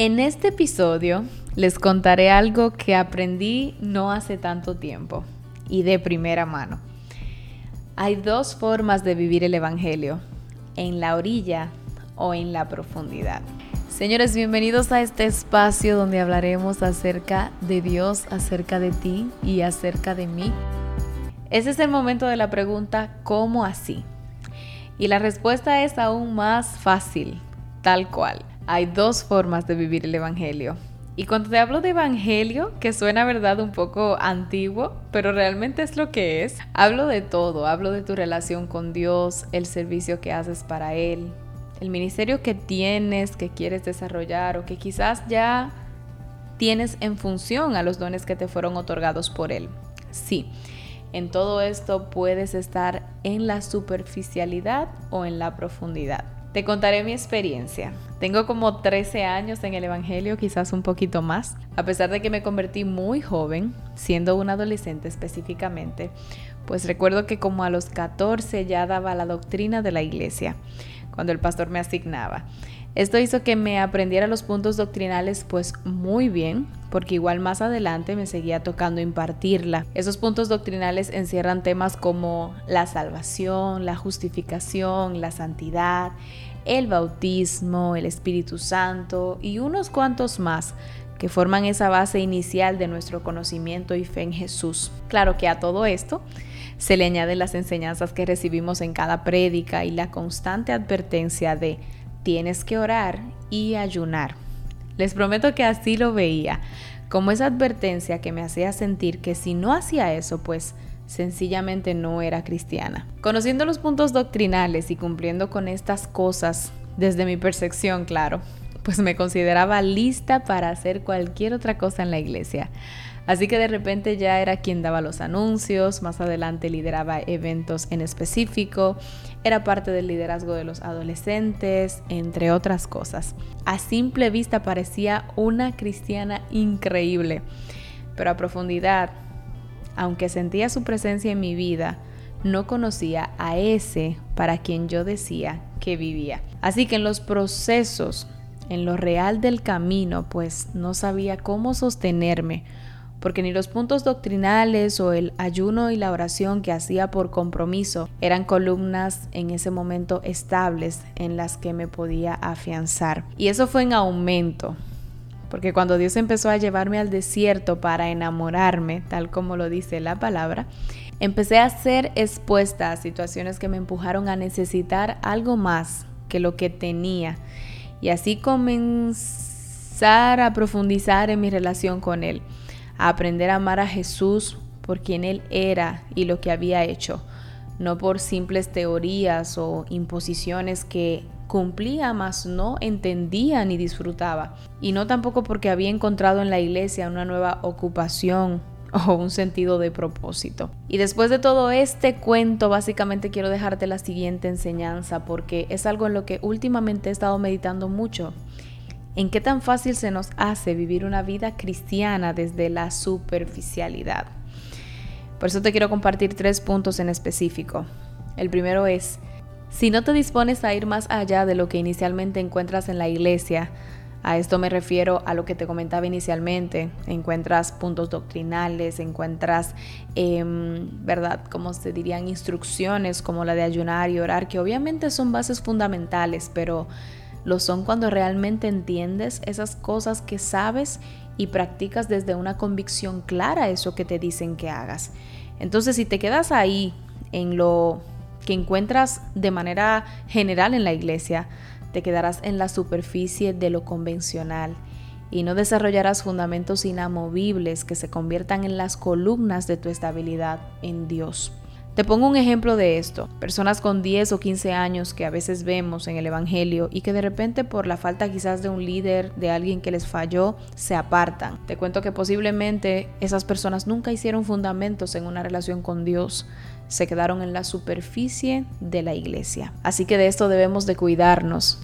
En este episodio les contaré algo que aprendí no hace tanto tiempo y de primera mano. Hay dos formas de vivir el Evangelio, en la orilla o en la profundidad. Señores, bienvenidos a este espacio donde hablaremos acerca de Dios, acerca de ti y acerca de mí. Ese es el momento de la pregunta, ¿cómo así? Y la respuesta es aún más fácil, tal cual. Hay dos formas de vivir el Evangelio. Y cuando te hablo de Evangelio, que suena verdad un poco antiguo, pero realmente es lo que es, hablo de todo, hablo de tu relación con Dios, el servicio que haces para Él, el ministerio que tienes, que quieres desarrollar o que quizás ya tienes en función a los dones que te fueron otorgados por Él. Sí, en todo esto puedes estar en la superficialidad o en la profundidad. Te contaré mi experiencia. Tengo como 13 años en el Evangelio, quizás un poquito más. A pesar de que me convertí muy joven, siendo un adolescente específicamente, pues recuerdo que como a los 14 ya daba la doctrina de la iglesia cuando el pastor me asignaba. Esto hizo que me aprendiera los puntos doctrinales pues muy bien, porque igual más adelante me seguía tocando impartirla. Esos puntos doctrinales encierran temas como la salvación, la justificación, la santidad, el bautismo, el Espíritu Santo y unos cuantos más que forman esa base inicial de nuestro conocimiento y fe en Jesús. Claro que a todo esto se le añaden las enseñanzas que recibimos en cada prédica y la constante advertencia de tienes que orar y ayunar. Les prometo que así lo veía, como esa advertencia que me hacía sentir que si no hacía eso, pues sencillamente no era cristiana. Conociendo los puntos doctrinales y cumpliendo con estas cosas desde mi percepción, claro, pues me consideraba lista para hacer cualquier otra cosa en la iglesia. Así que de repente ya era quien daba los anuncios, más adelante lideraba eventos en específico, era parte del liderazgo de los adolescentes, entre otras cosas. A simple vista parecía una cristiana increíble, pero a profundidad, aunque sentía su presencia en mi vida, no conocía a ese para quien yo decía que vivía. Así que en los procesos, en lo real del camino, pues no sabía cómo sostenerme porque ni los puntos doctrinales o el ayuno y la oración que hacía por compromiso eran columnas en ese momento estables en las que me podía afianzar. Y eso fue en aumento, porque cuando Dios empezó a llevarme al desierto para enamorarme, tal como lo dice la palabra, empecé a ser expuesta a situaciones que me empujaron a necesitar algo más que lo que tenía. Y así comenzar a profundizar en mi relación con Él a aprender a amar a Jesús por quien Él era y lo que había hecho, no por simples teorías o imposiciones que cumplía, mas no entendía ni disfrutaba, y no tampoco porque había encontrado en la iglesia una nueva ocupación o un sentido de propósito. Y después de todo este cuento, básicamente quiero dejarte la siguiente enseñanza porque es algo en lo que últimamente he estado meditando mucho en qué tan fácil se nos hace vivir una vida cristiana desde la superficialidad. Por eso te quiero compartir tres puntos en específico. El primero es, si no te dispones a ir más allá de lo que inicialmente encuentras en la iglesia, a esto me refiero a lo que te comentaba inicialmente. Encuentras puntos doctrinales, encuentras, em, ¿verdad? Como se dirían, instrucciones como la de ayunar y orar, que obviamente son bases fundamentales, pero lo son cuando realmente entiendes esas cosas que sabes y practicas desde una convicción clara eso que te dicen que hagas. Entonces, si te quedas ahí en lo que encuentras de manera general en la iglesia, te quedarás en la superficie de lo convencional y no desarrollarás fundamentos inamovibles que se conviertan en las columnas de tu estabilidad en Dios. Te pongo un ejemplo de esto. Personas con 10 o 15 años que a veces vemos en el Evangelio y que de repente por la falta quizás de un líder, de alguien que les falló, se apartan. Te cuento que posiblemente esas personas nunca hicieron fundamentos en una relación con Dios. Se quedaron en la superficie de la iglesia. Así que de esto debemos de cuidarnos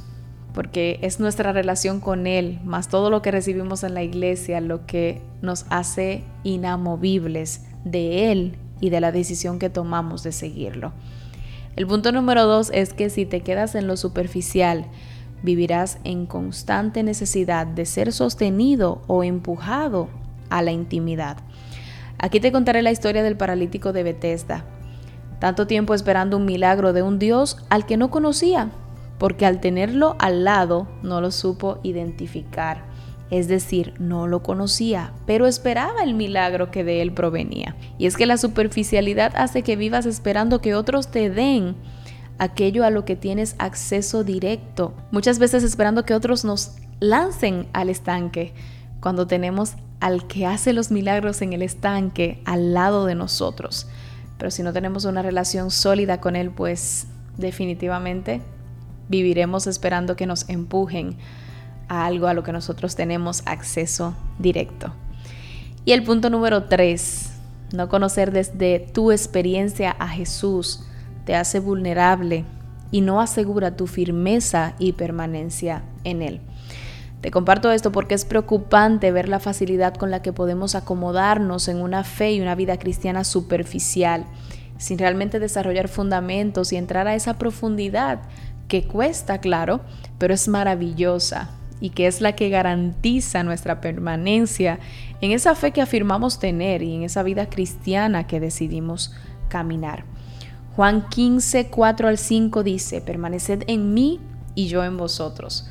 porque es nuestra relación con Él, más todo lo que recibimos en la iglesia, lo que nos hace inamovibles de Él y de la decisión que tomamos de seguirlo. El punto número dos es que si te quedas en lo superficial, vivirás en constante necesidad de ser sostenido o empujado a la intimidad. Aquí te contaré la historia del paralítico de Bethesda. Tanto tiempo esperando un milagro de un Dios al que no conocía, porque al tenerlo al lado no lo supo identificar. Es decir, no lo conocía, pero esperaba el milagro que de él provenía. Y es que la superficialidad hace que vivas esperando que otros te den aquello a lo que tienes acceso directo. Muchas veces esperando que otros nos lancen al estanque, cuando tenemos al que hace los milagros en el estanque al lado de nosotros. Pero si no tenemos una relación sólida con Él, pues definitivamente viviremos esperando que nos empujen a algo a lo que nosotros tenemos acceso directo. Y el punto número tres, no conocer desde tu experiencia a Jesús te hace vulnerable y no asegura tu firmeza y permanencia en Él. Te comparto esto porque es preocupante ver la facilidad con la que podemos acomodarnos en una fe y una vida cristiana superficial, sin realmente desarrollar fundamentos y entrar a esa profundidad que cuesta, claro, pero es maravillosa y que es la que garantiza nuestra permanencia en esa fe que afirmamos tener y en esa vida cristiana que decidimos caminar. Juan 15, 4 al 5 dice, permaneced en mí y yo en vosotros.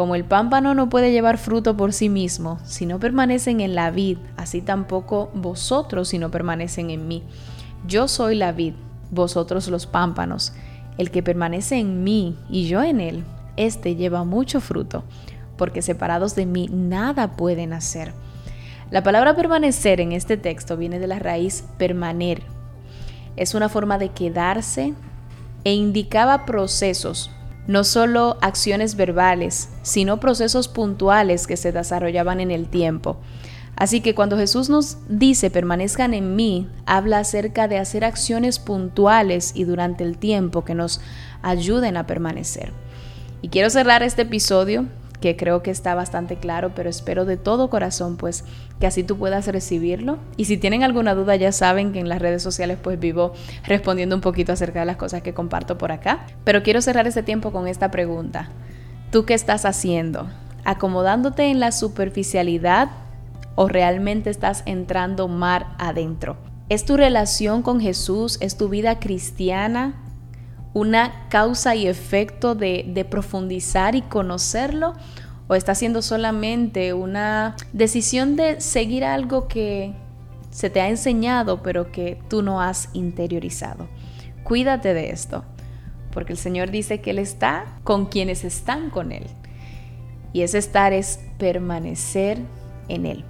Como el pámpano no puede llevar fruto por sí mismo, si no permanecen en la vid, así tampoco vosotros si no permanecen en mí. Yo soy la vid, vosotros los pámpanos. El que permanece en mí y yo en él, éste lleva mucho fruto, porque separados de mí nada pueden hacer. La palabra permanecer en este texto viene de la raíz permaner, es una forma de quedarse e indicaba procesos, no solo acciones verbales, sino procesos puntuales que se desarrollaban en el tiempo. Así que cuando Jesús nos dice permanezcan en mí, habla acerca de hacer acciones puntuales y durante el tiempo que nos ayuden a permanecer. Y quiero cerrar este episodio que creo que está bastante claro, pero espero de todo corazón pues que así tú puedas recibirlo. Y si tienen alguna duda ya saben que en las redes sociales pues vivo respondiendo un poquito acerca de las cosas que comparto por acá. Pero quiero cerrar este tiempo con esta pregunta. ¿Tú qué estás haciendo? ¿Acomodándote en la superficialidad o realmente estás entrando mar adentro? ¿Es tu relación con Jesús? ¿Es tu vida cristiana? Una causa y efecto de, profundizar y conocerlo? ¿O está siendo solamente una decisión de seguir algo que se te ha enseñado pero que tú no has interiorizado? Cuídate de esto, porque el Señor dice que Él está con quienes están con Él. Y ese estar es permanecer en Él.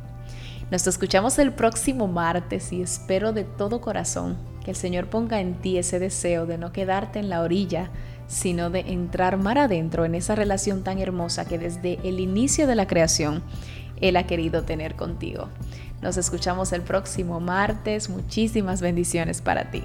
Nos escuchamos el próximo martes y espero de todo corazón que el Señor ponga en ti ese deseo de no quedarte en la orilla, sino de entrar mar adentro en esa relación tan hermosa que desde el inicio de la creación Él ha querido tener contigo. Nos escuchamos el próximo martes. Muchísimas bendiciones para ti.